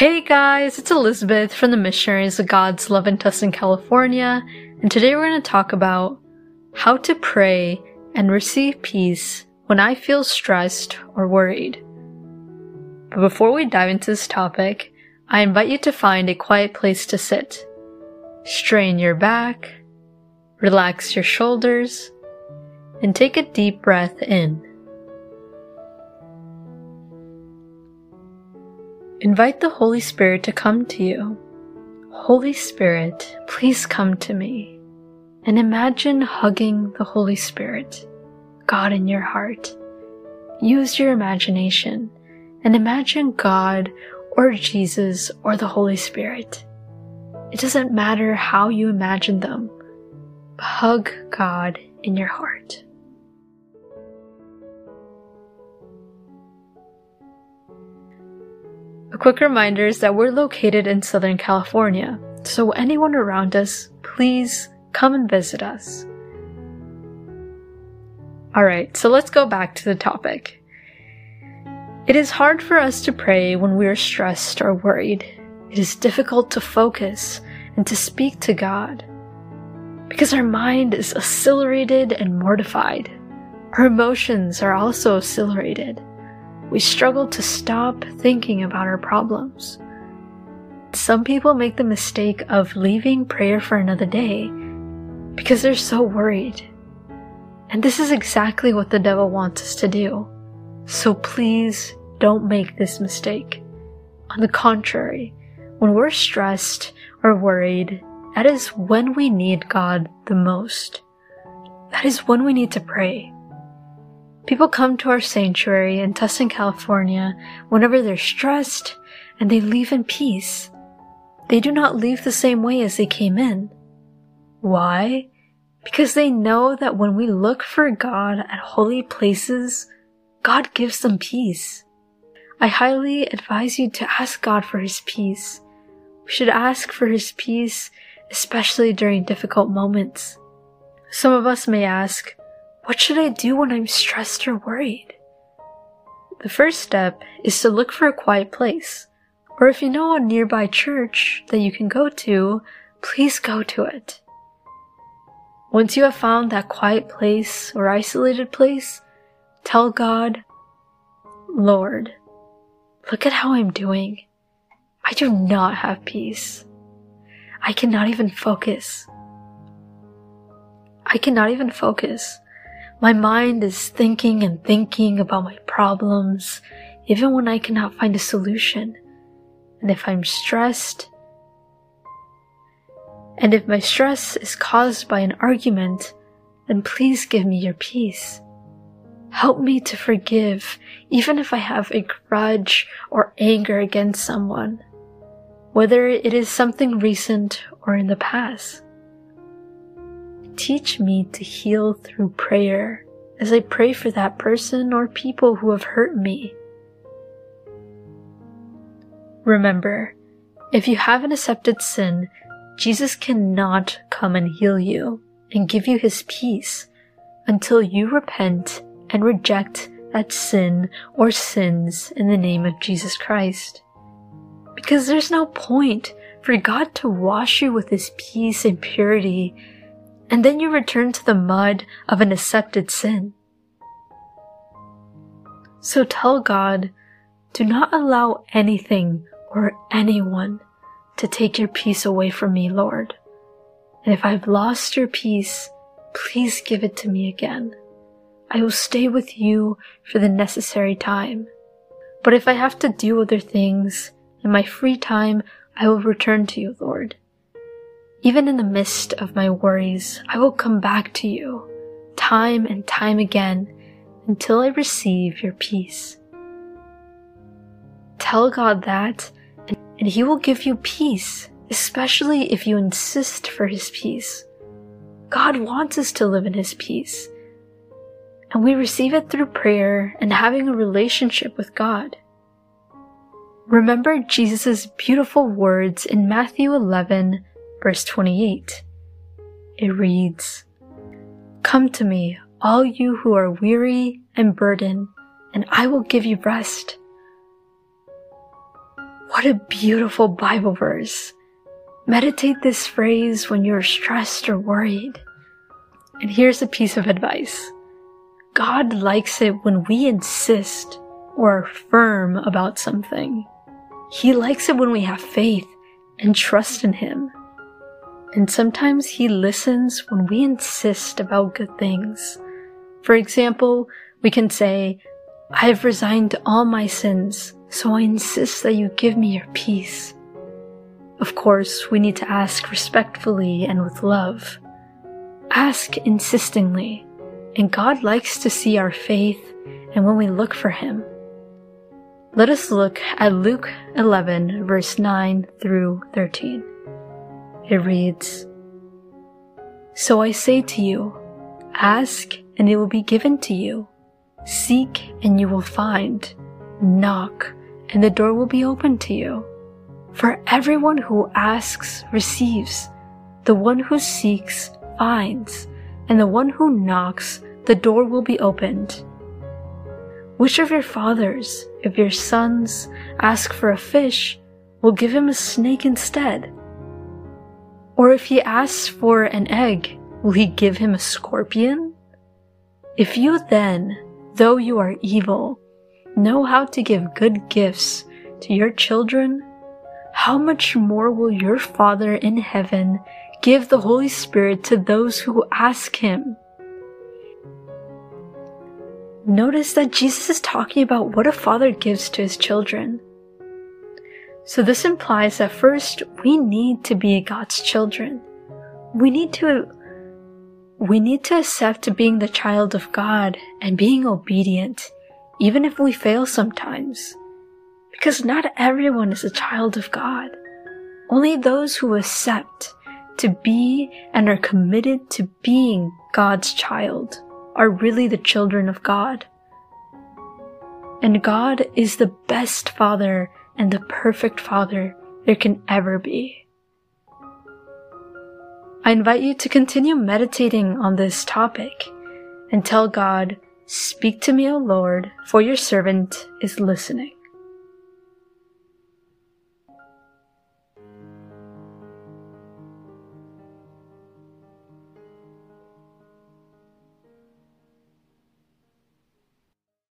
Hey guys, it's Elizabeth from the Missionaries of God's Love in Tustin, California, and today we're going to talk about how to pray and receive peace when I feel stressed or worried. But before we dive into this topic, I invite you to find a quiet place to sit. Strain your back, relax your shoulders, and take a deep breath in. Invite the Holy Spirit to come to you. Holy Spirit, please come to me. And imagine hugging the Holy Spirit, God in your heart. Use your imagination and imagine God or Jesus or the Holy Spirit. It doesn't matter how you imagine them. Hug God in your heart. A quick reminder is that we're located in Southern California, so anyone around us, please come and visit us. Alright, so let's go back to the topic. It is hard for us to pray when we are stressed or worried. It is difficult to focus and to speak to God because our mind is accelerated and mortified. Our emotions are also accelerated we struggle to stop thinking about our problems. Some people make the mistake of leaving prayer for another day because they're so worried. And this is exactly what the devil wants us to do. So please don't make this mistake. On the contrary, when we're stressed or worried, that is when we need God the most. That is when we need to pray. People come to our sanctuary in Tustin, California whenever they're stressed and they leave in peace. They do not leave the same way as they came in. Why? Because they know that when we look for God at holy places, God gives them peace. I highly advise you to ask God for His peace. We should ask for His peace, especially during difficult moments. Some of us may ask, what should I do when I'm stressed or worried? The first step is to look for a quiet place. Or if you know a nearby church that you can go to, please go to it. Once you have found that quiet place or isolated place, tell God, Lord, look at how I'm doing. I do not have peace. I cannot even focus. I cannot even focus. My mind is thinking and thinking about my problems, even when I cannot find a solution. And if I'm stressed, and if my stress is caused by an argument, then please give me your peace. Help me to forgive, even if I have a grudge or anger against someone, whether it is something recent or in the past. Teach me to heal through prayer as I pray for that person or people who have hurt me. Remember, if you have an accepted sin, Jesus cannot come and heal you and give you his peace until you repent and reject that sin or sins in the name of Jesus Christ. Because there's no point for God to wash you with his peace and purity and then you return to the mud of an accepted sin. So tell God, do not allow anything or anyone to take your peace away from me, Lord. And if I've lost your peace, please give it to me again. I will stay with you for the necessary time. But if I have to do other things in my free time, I will return to you, Lord. Even in the midst of my worries, I will come back to you, time and time again, until I receive your peace. Tell God that, and He will give you peace, especially if you insist for His peace. God wants us to live in His peace, and we receive it through prayer and having a relationship with God. Remember Jesus' beautiful words in Matthew 11, verse 28. It reads, Come to me, all you who are weary and burdened, and I will give you rest. What a beautiful Bible verse. Meditate this phrase when you're stressed or worried. And here's a piece of advice. God likes it when we insist or are firm about something. He likes it when we have faith and trust in Him. And sometimes He listens when we insist about good things. For example, we can say, I have resigned all my sins, so I insist that you give me your peace. Of course, we need to ask respectfully and with love. Ask insistingly, and God likes to see our faith and when we look for Him. Let us look at Luke 11, verse 9 through 13. It reads, So I say to you, ask and it will be given to you. Seek and you will find. Knock and the door will be opened to you. For everyone who asks receives, the one who seeks finds, and the one who knocks, the door will be opened. Which of your fathers, if your sons ask for a fish, will give him a snake instead? Or if he asks for an egg, will he give him a scorpion? If you then, though you are evil, know how to give good gifts to your children, how much more will your Father in heaven give the Holy Spirit to those who ask Him? Notice that Jesus is talking about what a father gives to his children. So this implies that first we need to be God's children. We need to we need to accept being the child of God and being obedient, even if we fail sometimes. Because not everyone is a child of God. Only those who accept to be and are committed to being God's child are really the children of God. And God is the best father and the perfect father there can ever be. I invite you to continue meditating on this topic and tell God, Speak to me, O Lord, for your servant is listening.